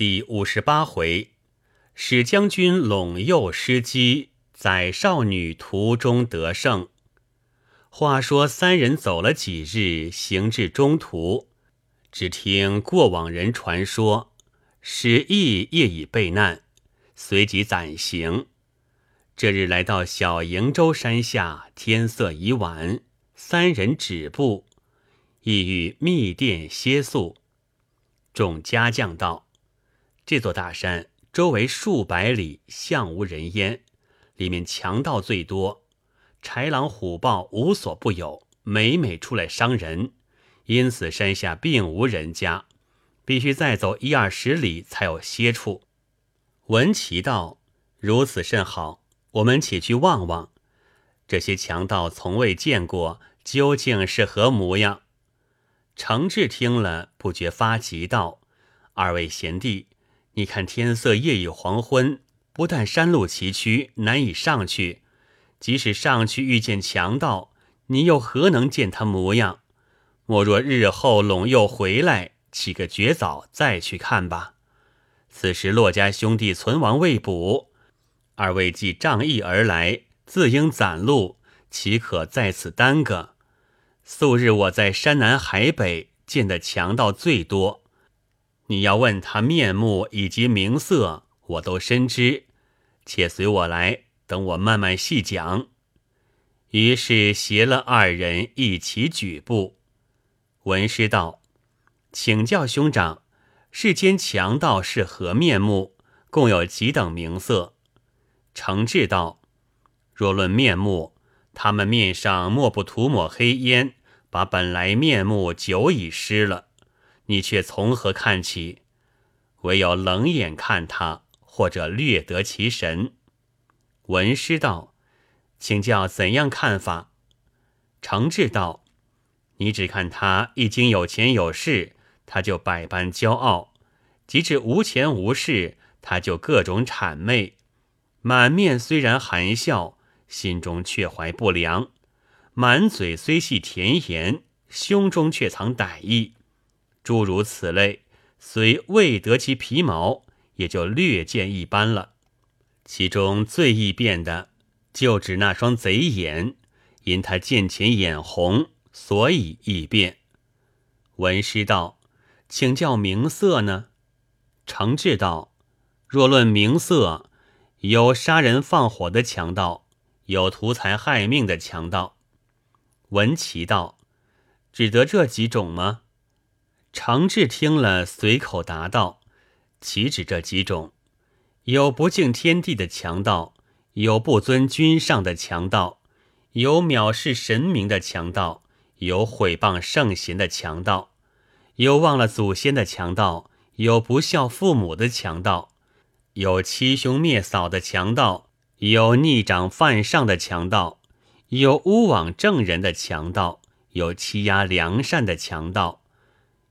第五十八回，使将军陇右失机，载少女途中得胜。话说三人走了几日，行至中途，只听过往人传说，史毅业已被难，随即暂行。这日来到小瀛洲山下，天色已晚，三人止步，意欲密殿歇宿。众家将道：“这座大山周围数百里，向无人烟，里面强盗最多，豺狼虎豹无所不有，每每出来伤人。因此山下并无人家，必须再走一二十里才有歇处。”文琪道：“如此甚好。”我们且去望望，这些强盗从未见过，究竟是何模样？程志听了，不觉发急道：“二位贤弟，你看天色夜已黄昏，不但山路崎岖，难以上去；即使上去遇见强盗，你又何能见他模样？莫若日后陇右回来，起个绝早再去看吧。此时骆家兄弟存亡未卜。”二位既仗义而来，自应攒路，岂可在此耽搁？素日我在山南海北见的强盗最多，你要问他面目以及名色，我都深知。且随我来，等我慢慢细讲。于是携了二人一起举步。文师道：“请教兄长，世间强盗是何面目？共有几等名色？”诚志道：“若论面目，他们面上莫不涂抹黑烟，把本来面目久已失了。你却从何看起？唯有冷眼看他，或者略得其神。”文师道：“请教怎样看法？”程志道：“你只看他一经有钱有势，他就百般骄傲；即使无钱无势，他就各种谄媚。”满面虽然含笑，心中却怀不良；满嘴虽系甜言，胸中却藏歹意。诸如此类，虽未得其皮毛，也就略见一斑了。其中最易变的，就指那双贼眼，因他见钱眼红，所以易变。文师道：“请教名色呢？”程志道：“若论名色。”有杀人放火的强盗，有图财害命的强盗。文琪道：“只得这几种吗？”程志听了，随口答道：“岂止这几种？有不敬天地的强盗，有不尊君上的强盗，有藐视神明的强盗，有毁谤圣贤的强盗，有忘了祖先的强盗，有不孝父母的强盗。”有欺兄灭嫂的强盗，有逆长犯上的强盗，有诬枉证人的强盗，有欺压良善的强盗，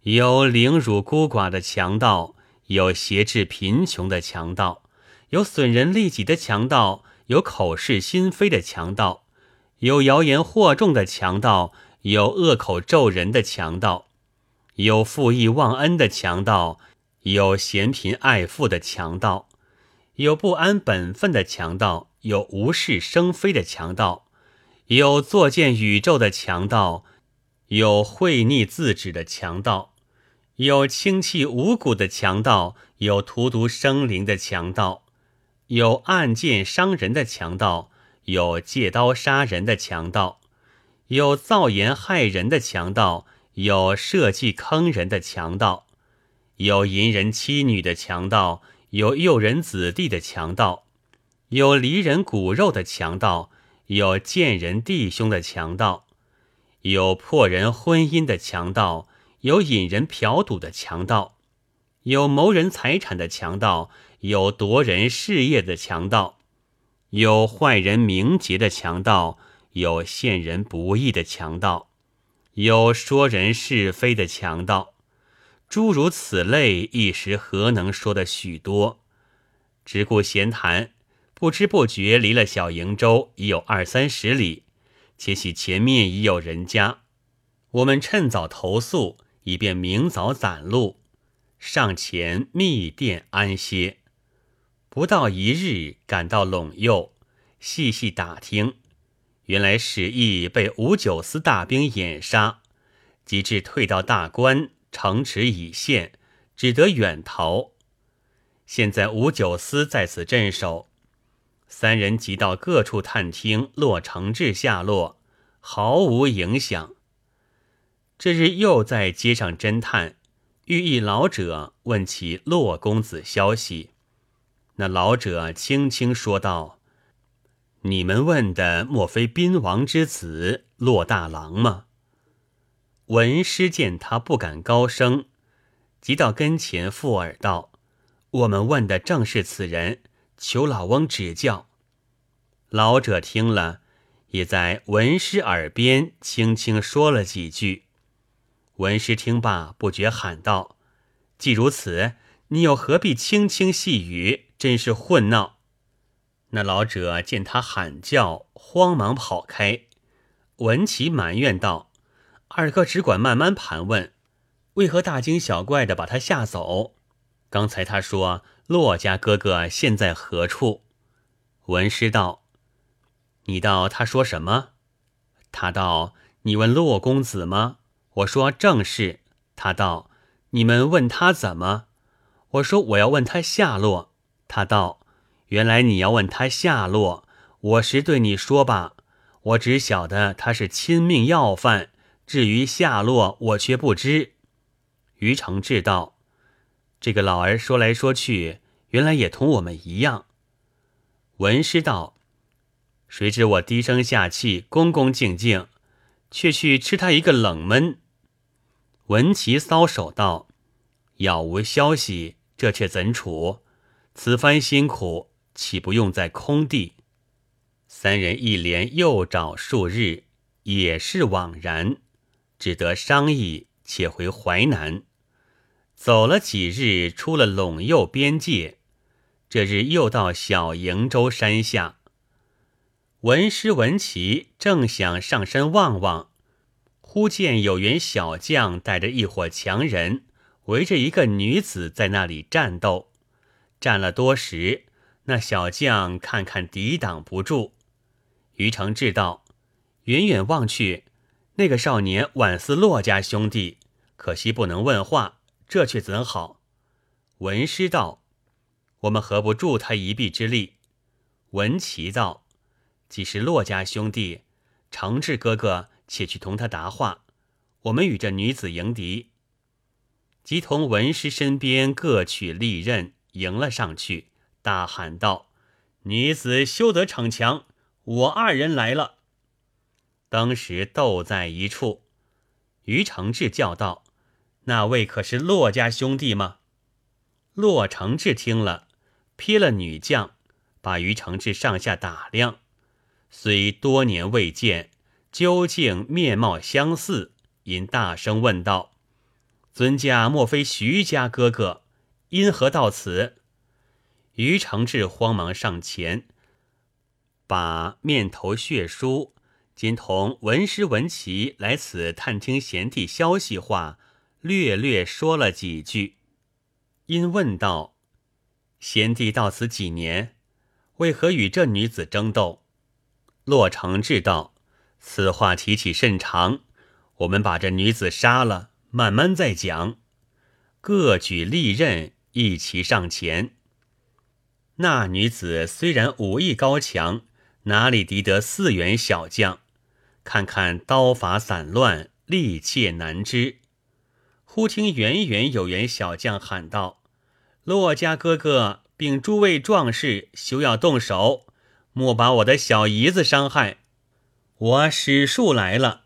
有凌辱孤寡的强盗，有挟制贫穷的强盗，有损人利己的强盗，有口是心非的强盗，有谣言惑众的强盗，有恶口咒人的强盗，有负义忘恩的强盗，有嫌贫爱富的强盗。有不安本分的强盗，有无事生非的强盗，有作践宇宙的强盗，有会逆自止的强盗，有轻弃无辜的强盗，有荼毒生灵的强盗，有暗箭伤人的强盗，有借刀杀人的强盗，有造言害人的强盗，有设计坑人的强盗，有淫人妻女的强盗。有诱人子弟的强盗，有离人骨肉的强盗，有贱人弟兄的强盗，有破人婚姻的强盗，有引人嫖赌的强盗，有谋人财产的强盗，有夺人事业的强盗，有坏人名节的强盗，有陷人不义的强盗，有说人是非的强盗。诸如此类，一时何能说的许多？只顾闲谈，不知不觉离了小瀛洲已有二三十里。且喜前面已有人家，我们趁早投宿，以便明早攒路。上前密殿安歇。不到一日，赶到陇右，细细打听，原来史毅被五九司大兵掩杀，及至退到大关，城池已陷，只得远逃。现在五九司在此镇守，三人急到各处探听骆承志下落，毫无影响。这日又在街上侦探，遇一老者问起骆公子消息。那老者轻轻说道：“你们问的莫非宾王之子骆大郎吗？”文师见他不敢高声，即到跟前附耳道：“我们问的正是此人，求老翁指教。”老者听了，也在文师耳边轻轻说了几句。文师听罢，不觉喊道：“既如此，你又何必轻轻细语？”真是混闹！那老者见他喊叫，慌忙跑开。文琪埋怨道：“二哥只管慢慢盘问，为何大惊小怪的把他吓走？刚才他说骆家哥哥现在何处？”文师道：“你道他说什么？”他道：“你问骆公子吗？”我说：“正是。”他道：“你们问他怎么？”我说：“我要问他下落。”他道：“原来你要问他下落，我实对你说吧。我只晓得他是亲命要犯，至于下落，我却不知。”于承志道：“这个老儿说来说去，原来也同我们一样。”文师道：“谁知我低声下气，恭恭敬敬，却去吃他一个冷闷。”文琪搔首道：“杳无消息，这却怎处？”此番辛苦，岂不用在空地？三人一连又找数日，也是枉然，只得商议，且回淮南。走了几日，出了陇右边界。这日又到小瀛洲山下，文师文琪正想上山望望，忽见有员小将带着一伙强人，围着一个女子在那里战斗。战了多时，那小将看看抵挡不住。于承志道：“远远望去，那个少年宛似骆家兄弟，可惜不能问话，这却怎好？”文师道：“我们何不助他一臂之力？”文琪道：“既是骆家兄弟，承志哥哥且去同他答话，我们与这女子迎敌。”即同文师身边各取利刃。迎了上去，大喊道：“女子休得逞强，我二人来了。”当时斗在一处，于承志叫道：“那位可是骆家兄弟吗？”骆承志听了，瞥了女将，把于承志上下打量，虽多年未见，究竟面貌相似，因大声问道：“尊驾莫非徐家哥哥？”因何到此？于承志慌忙上前，把面头血书，今同文师文琪来此探听贤弟消息话，略略说了几句。因问道：“贤弟到此几年？为何与这女子争斗？”骆承志道：“此话提起甚长，我们把这女子杀了，慢慢再讲。”各举利刃。一齐上前。那女子虽然武艺高强，哪里敌得四员小将？看看刀法散乱，力切难支。忽听远远有员小将喊道：“骆家哥哥，并诸位壮士，休要动手，莫把我的小姨子伤害。我史树来了。”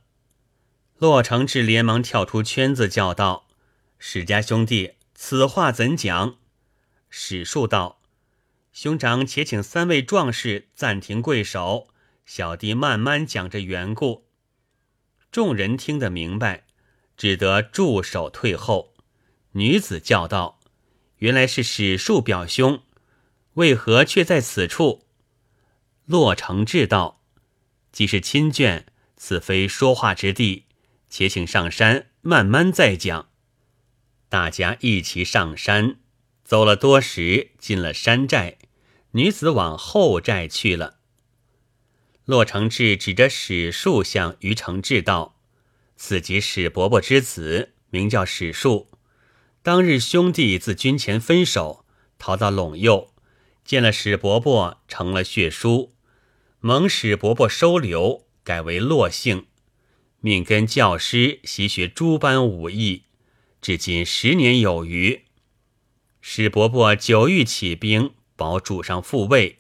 骆承志连忙跳出圈子，叫道：“史家兄弟。”此话怎讲？史树道：“兄长且请三位壮士暂停跪守，小弟慢慢讲这缘故。”众人听得明白，只得驻守退后。女子叫道：“原来是史树表兄，为何却在此处？”洛承志道：“既是亲眷，此非说话之地，且请上山慢慢再讲。”大家一齐上山，走了多时，进了山寨，女子往后寨去了。骆承志指着史树向于承志道：“此即史伯伯之子，名叫史树。当日兄弟自军前分手，逃到陇右，见了史伯伯，成了血书，蒙史伯伯收留，改为骆姓。”命跟教师习学诸般武艺，至今十年有余。史伯伯久欲起兵保主上复位，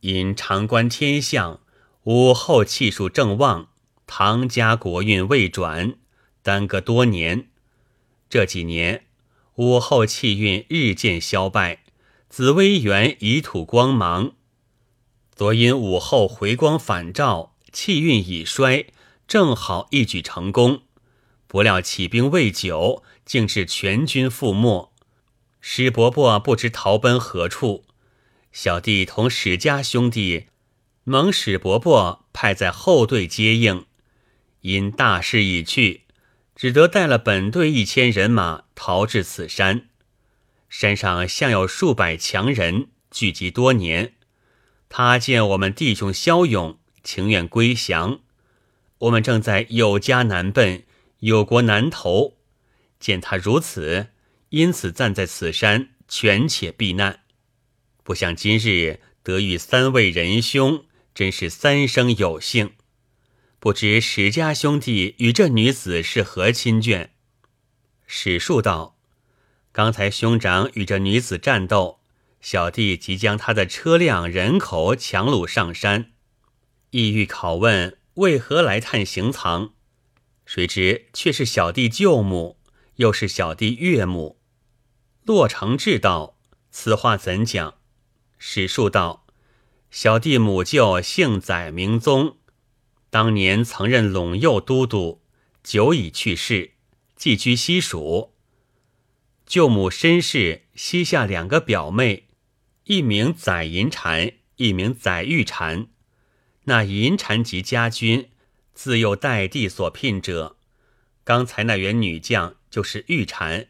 因常观天象，武后气数正旺，唐家国运未转，耽搁多年。这几年武后气运日渐消败，紫薇园已吐光芒。昨因武后回光返照，气运已衰。正好一举成功，不料起兵未久，竟是全军覆没。史伯伯不知逃奔何处，小弟同史家兄弟蒙史伯伯派在后队接应，因大势已去，只得带了本队一千人马逃至此山。山上向有数百强人聚集多年，他见我们弟兄骁勇，情愿归降。我们正在有家难奔，有国难投，见他如此，因此暂在此山，权且避难。不像今日得遇三位仁兄，真是三生有幸。不知史家兄弟与这女子是何亲眷？史树道：刚才兄长与这女子战斗，小弟即将他的车辆人口强掳上山，意欲拷问。为何来探行藏？谁知却是小弟舅母，又是小弟岳母。洛承志道：“此话怎讲？”史树道：“小弟母舅姓载名宗，当年曾任陇右都督，久已去世，寄居西蜀。舅母身世，膝下两个表妹，一名载银蟾，一名载玉蟾。”那银蟾及家君，自幼代弟所聘者。刚才那员女将就是玉蟾，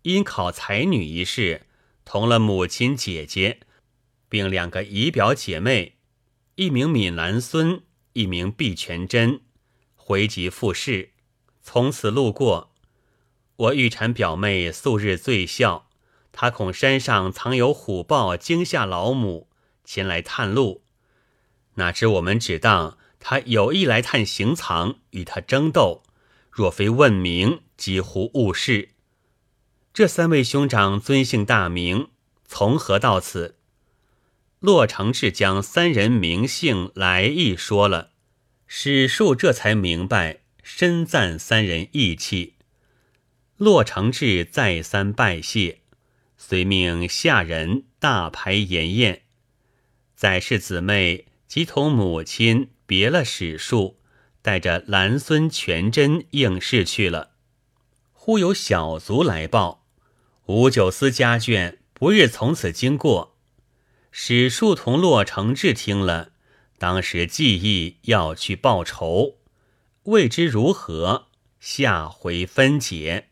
因考才女一事，同了母亲姐姐，并两个姨表姐妹，一名闽兰孙，一名碧全真，回籍复试，从此路过。我玉蟾表妹素日醉笑，她恐山上藏有虎豹，惊吓老母，前来探路。哪知我们只当他有意来探行藏，与他争斗。若非问名，几乎误事。这三位兄长尊姓大名？从何到此？洛承志将三人名姓来意说了，史树这才明白，深赞三人义气。洛承志再三拜谢，遂命下人大排筵宴。载氏姊妹。即同母亲别了史树，带着兰孙全真应试去了。忽有小卒来报，吴九思家眷不日从此经过。史树同骆承志听了，当时记忆要去报仇，未知如何，下回分解。